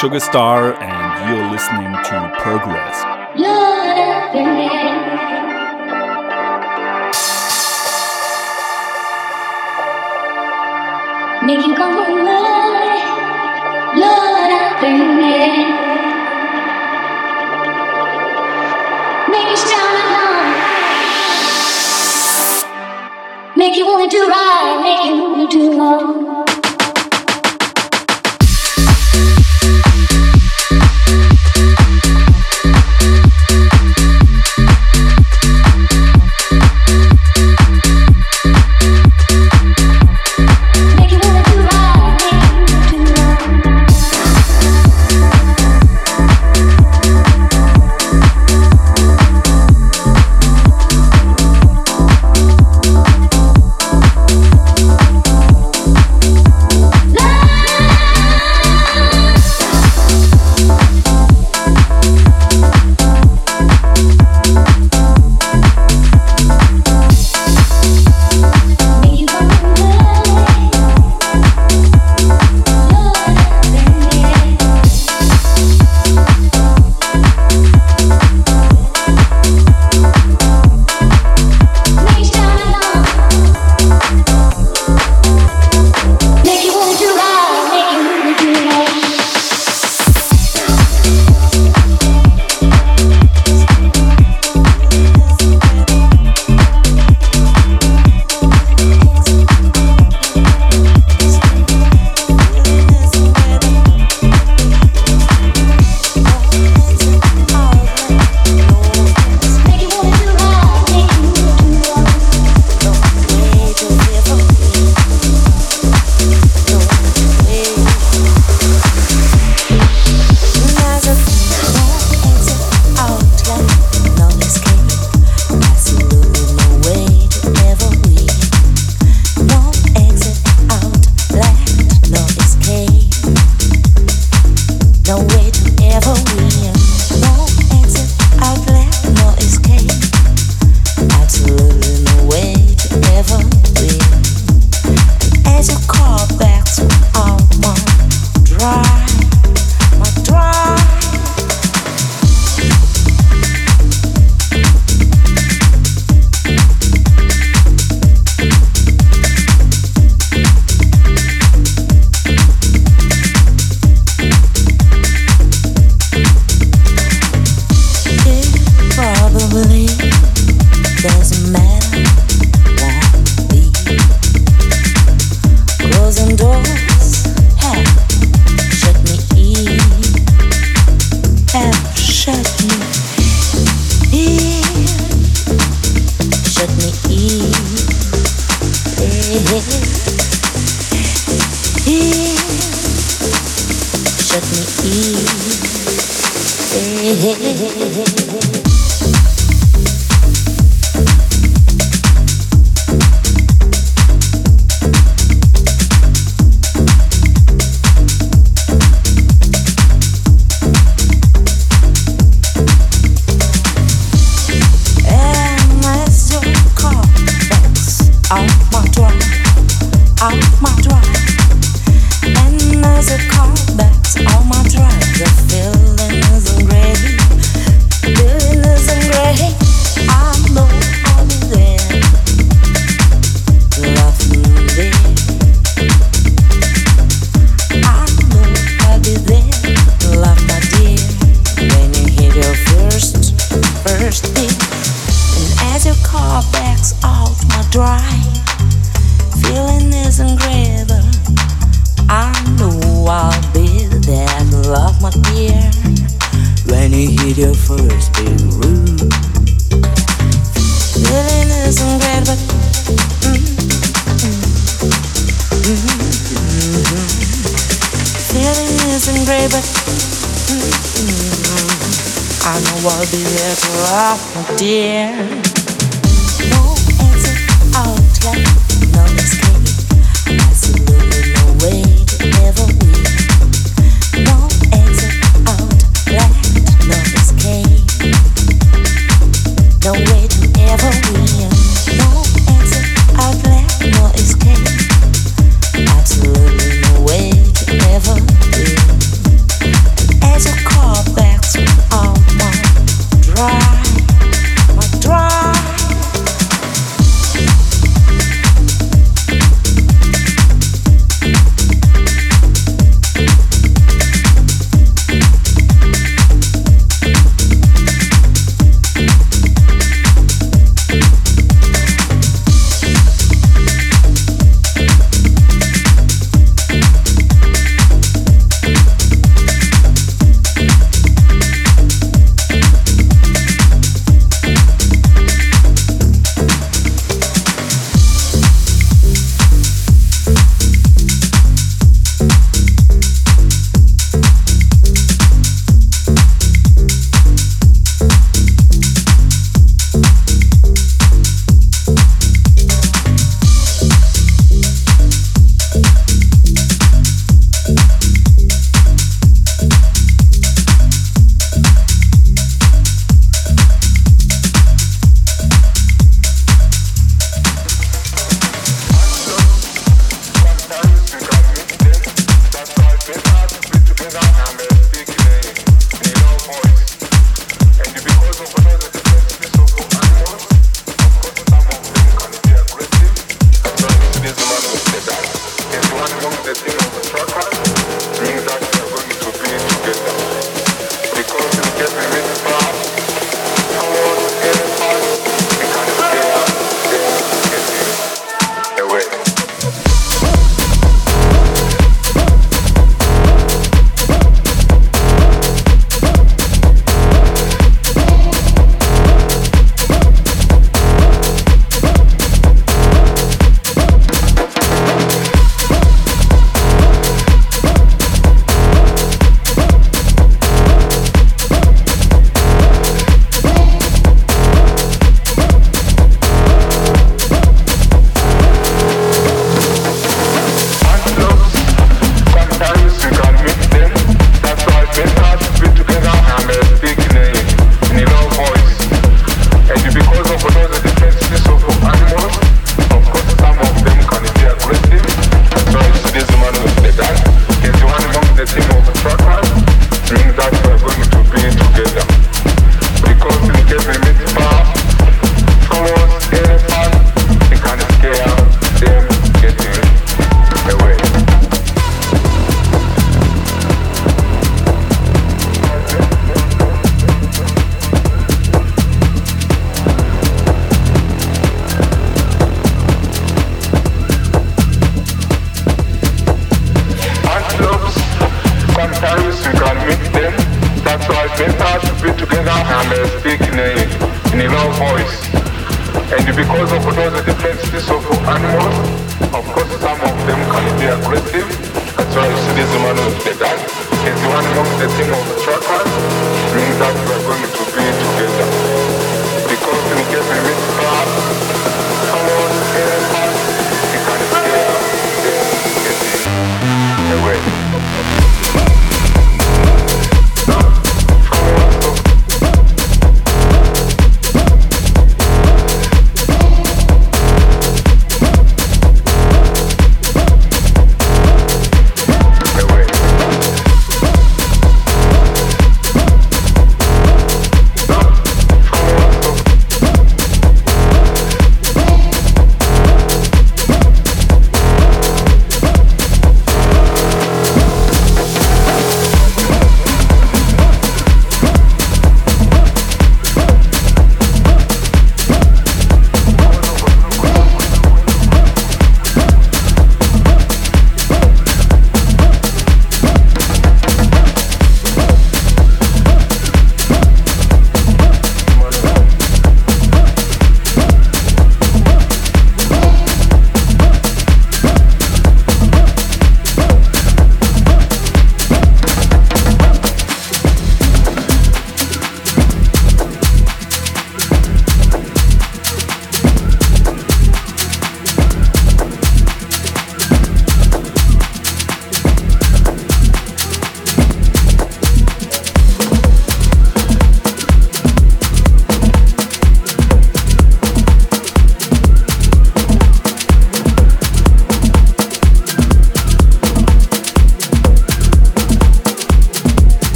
Sugar Star, and you're listening to Progress. Make you wanna do right, make you wanna do wrong.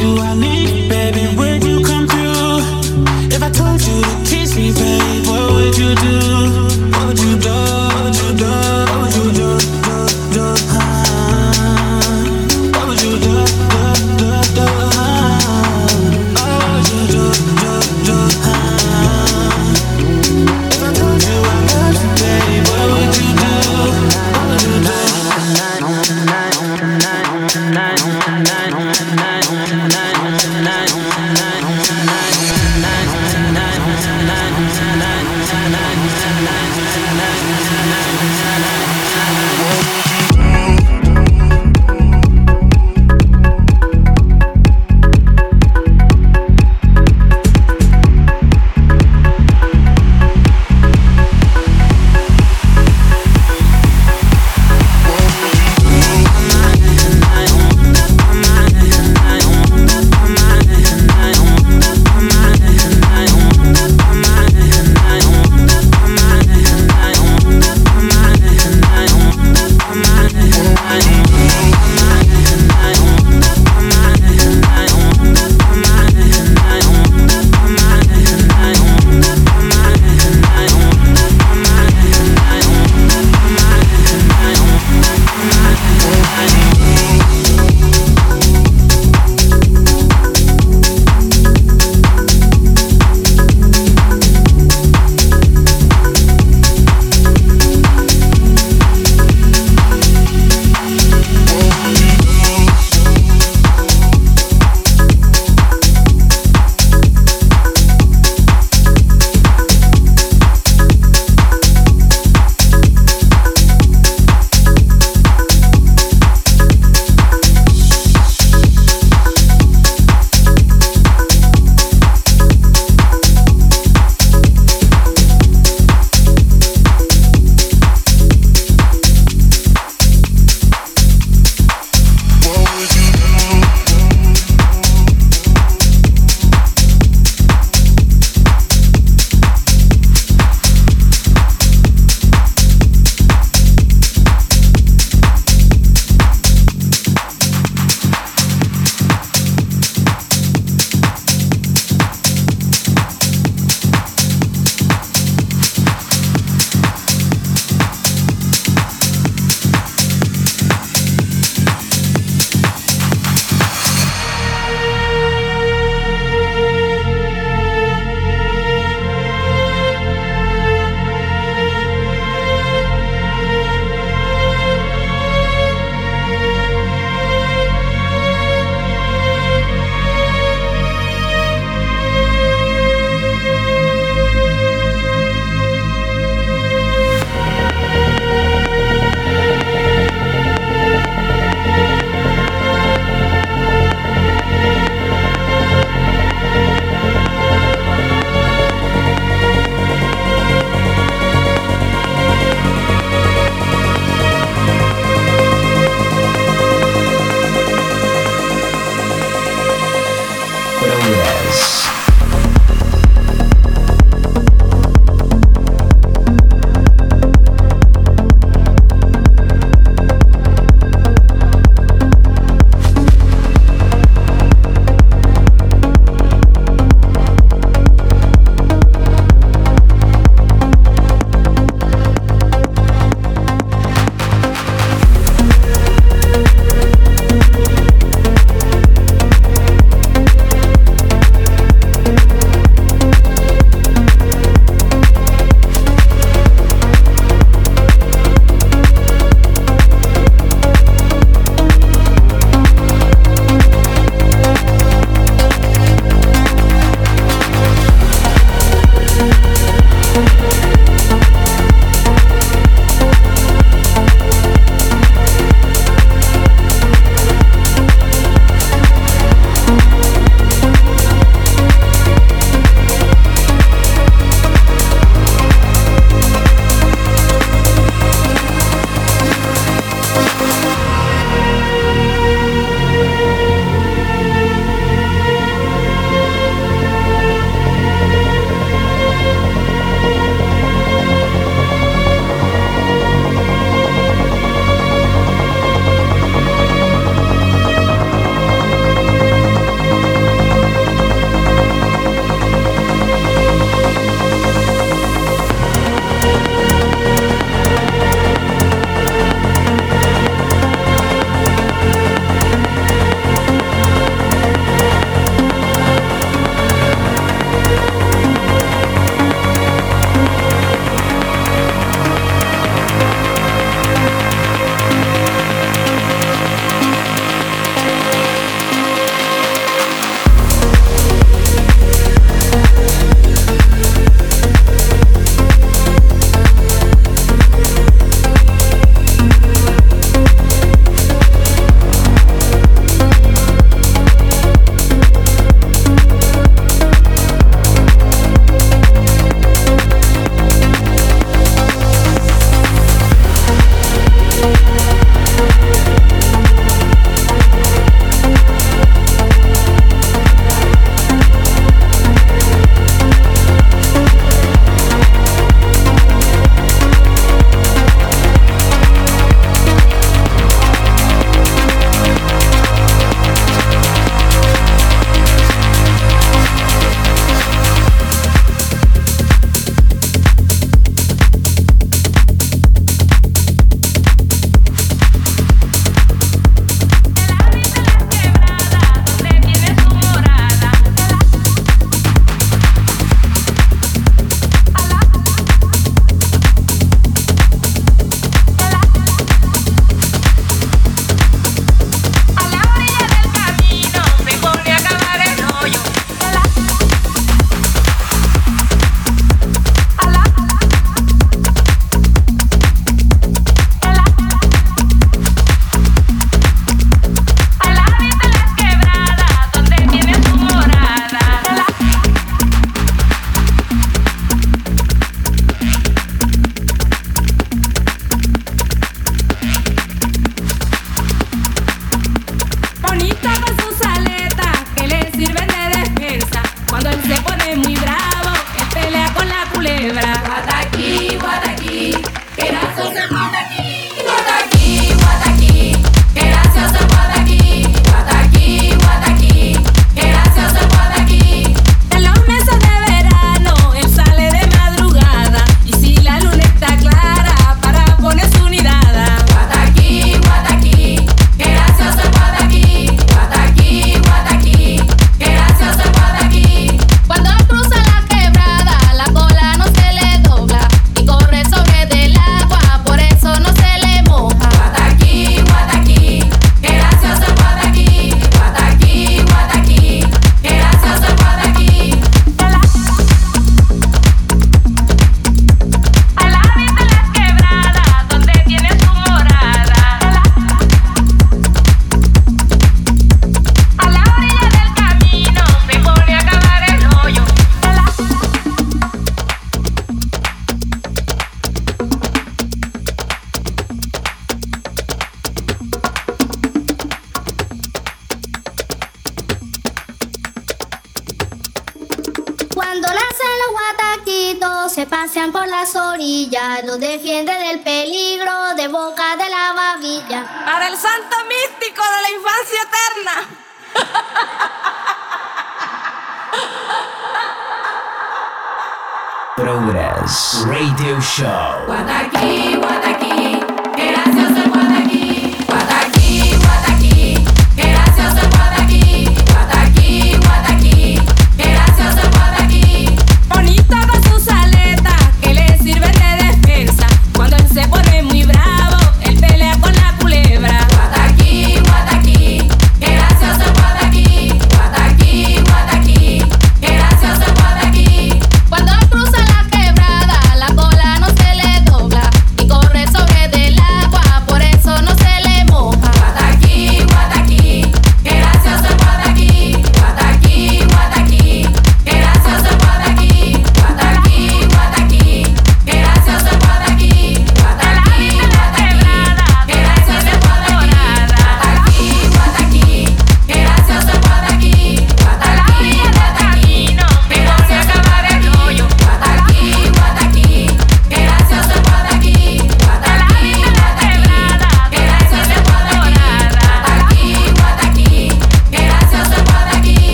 Do I need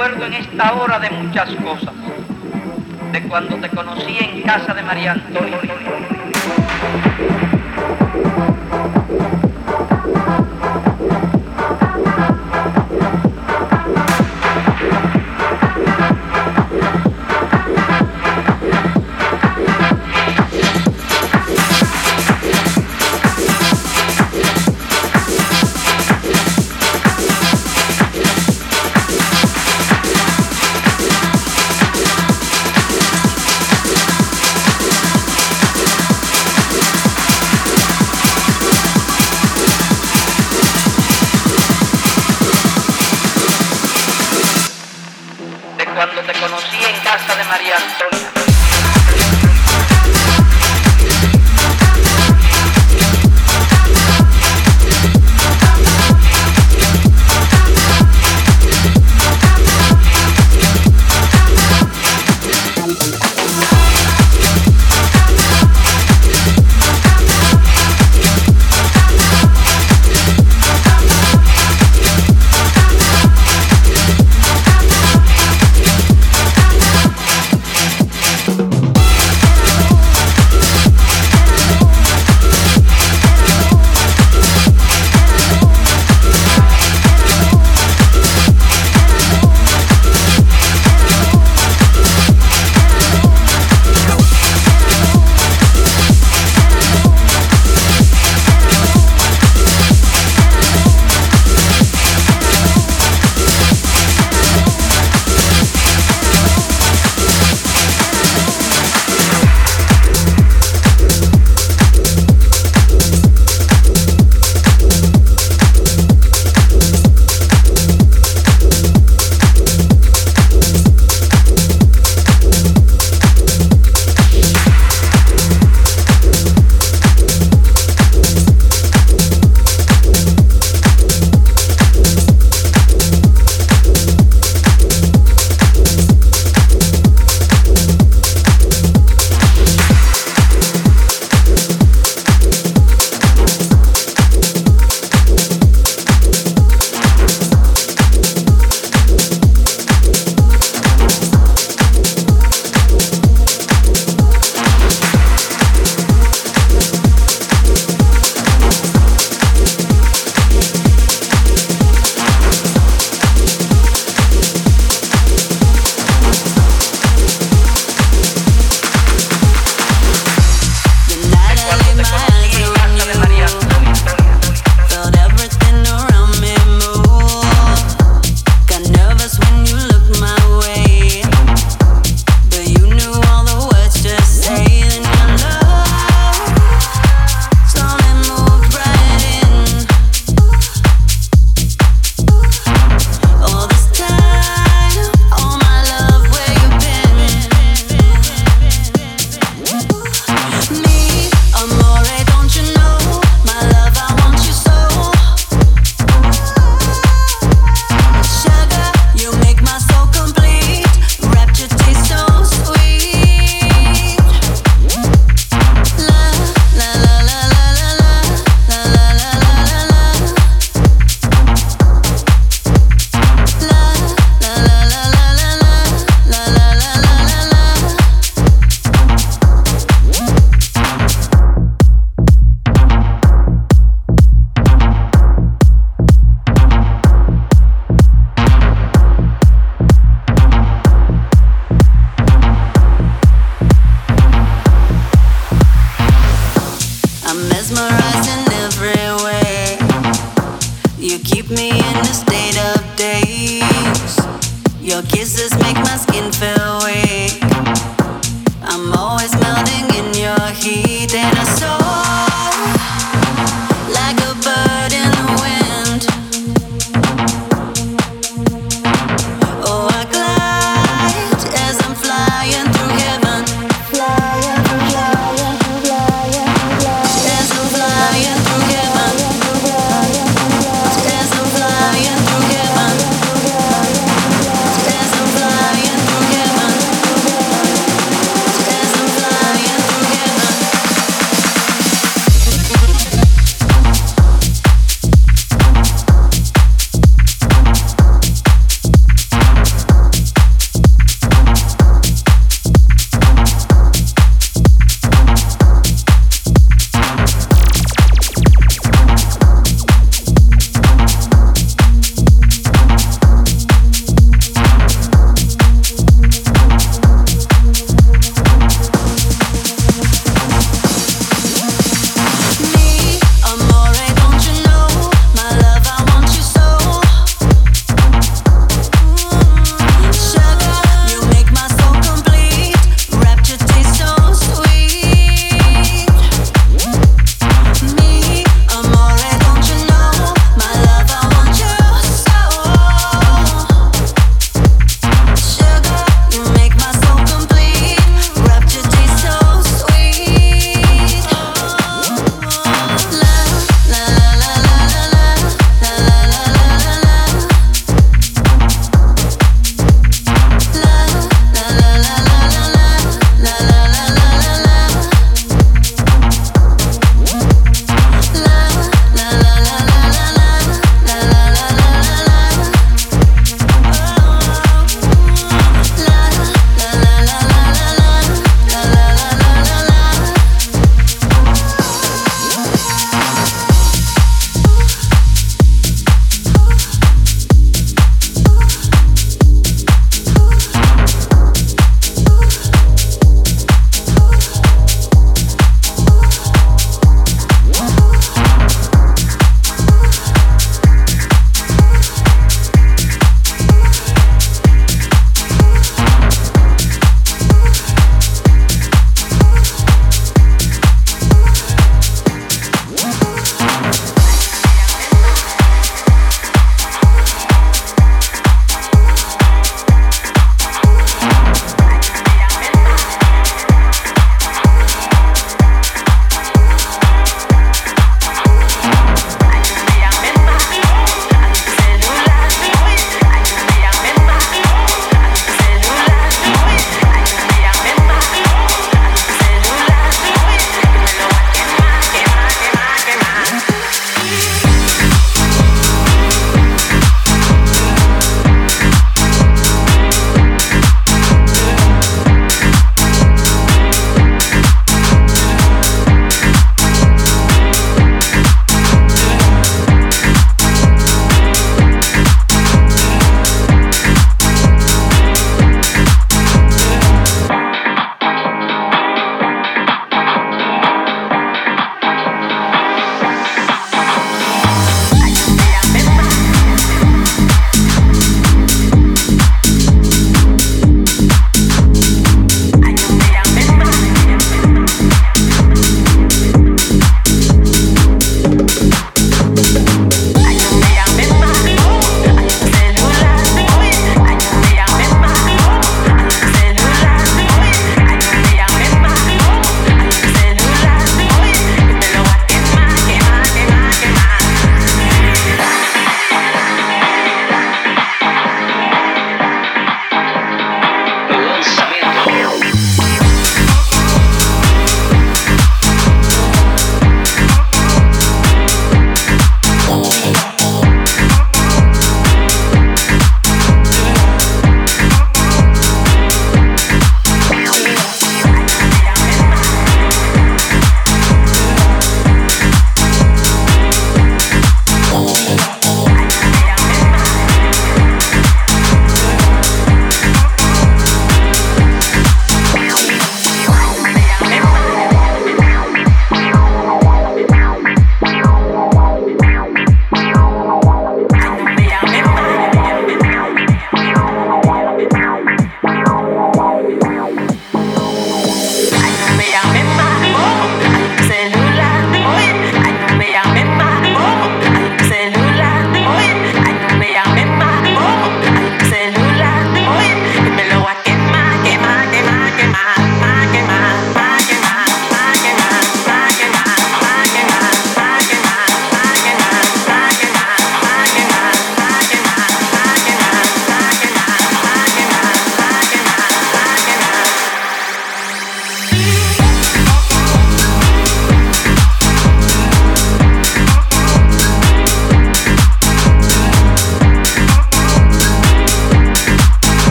recuerdo en esta hora de muchas cosas, de cuando te conocí en casa de María Antonia.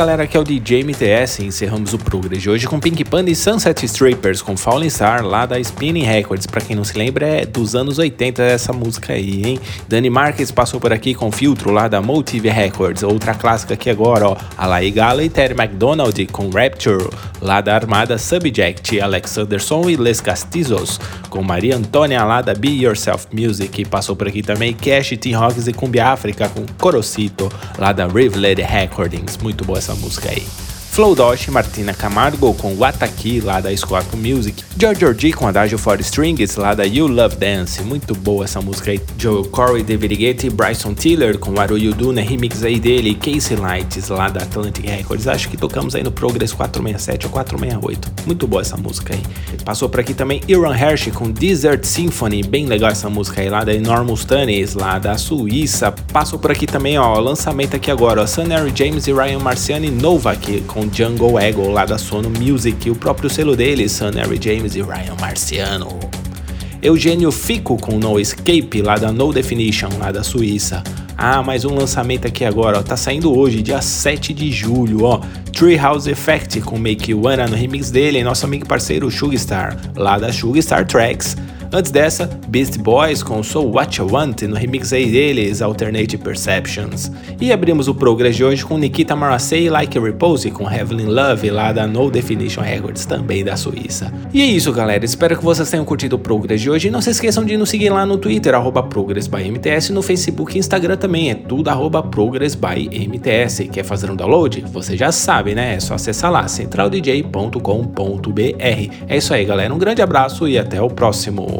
Galera, aqui é o DJ MTS e encerramos o Progress de hoje com Pink Panda e Sunset Strippers com Falling Star lá da Spinning Records. Pra quem não se lembra, é dos anos 80 essa música aí, hein? Dani Marques passou por aqui com Filtro lá da Motive Records. Outra clássica aqui agora, ó, a Lai Gala e Terry McDonald com Rapture lá da Armada Subject, Alex Anderson e Les Castizos com Maria Antônia lá da Be Yourself Music. Passou por aqui também Cash, Team Rocks e Cumbia África com Corocito lá da Rivulet Recordings. Muito boa essa música aí. Flow Dosh, Martina Camargo com Wataki lá da Scorpio Music, George Orgy com Adagio for Strings lá da You Love Dance, muito boa essa música aí. Joe Corey, David Guetta Bryson Tiller com What You Do na remix aí dele, Casey Lights lá da Atlantic Records, acho que tocamos aí no Progress 467 ou 468, muito boa essa música aí. Passou por aqui também Aaron Hershey com Desert Symphony, bem legal essa música aí lá da Enormous Tunis lá da Suíça. Passou por aqui também ó, lançamento aqui agora, ó, Sunary James e Ryan Marciani Novak com Jungle Ego lá da Sono Music, o próprio selo deles, Harry James e Ryan Marciano. Eugênio Fico com No Escape lá da No Definition lá da Suíça. Ah, mais um lançamento aqui agora, ó, tá saindo hoje, dia 7 de julho, ó. Treehouse Effect com Make You Wanna no remix dele, nosso amigo parceiro Sugstar, lá da Sugstar Tracks. Antes dessa, Beast Boys com So What You Want no remix aí deles, Alternate Perceptions. E abrimos o Progress de hoje com Nikita Marasei e Like a Repose com Heavenly Love lá da No Definition Records, também da Suíça. E é isso galera, espero que vocês tenham curtido o Progress de hoje e não se esqueçam de nos seguir lá no Twitter, arroba ProgressByMTS, no Facebook e Instagram também, é tudo arroba ProgressByMTS. Quer fazer um download? Você já sabe, né? É só acessar lá, centraldj.com.br. É isso aí galera, um grande abraço e até o próximo.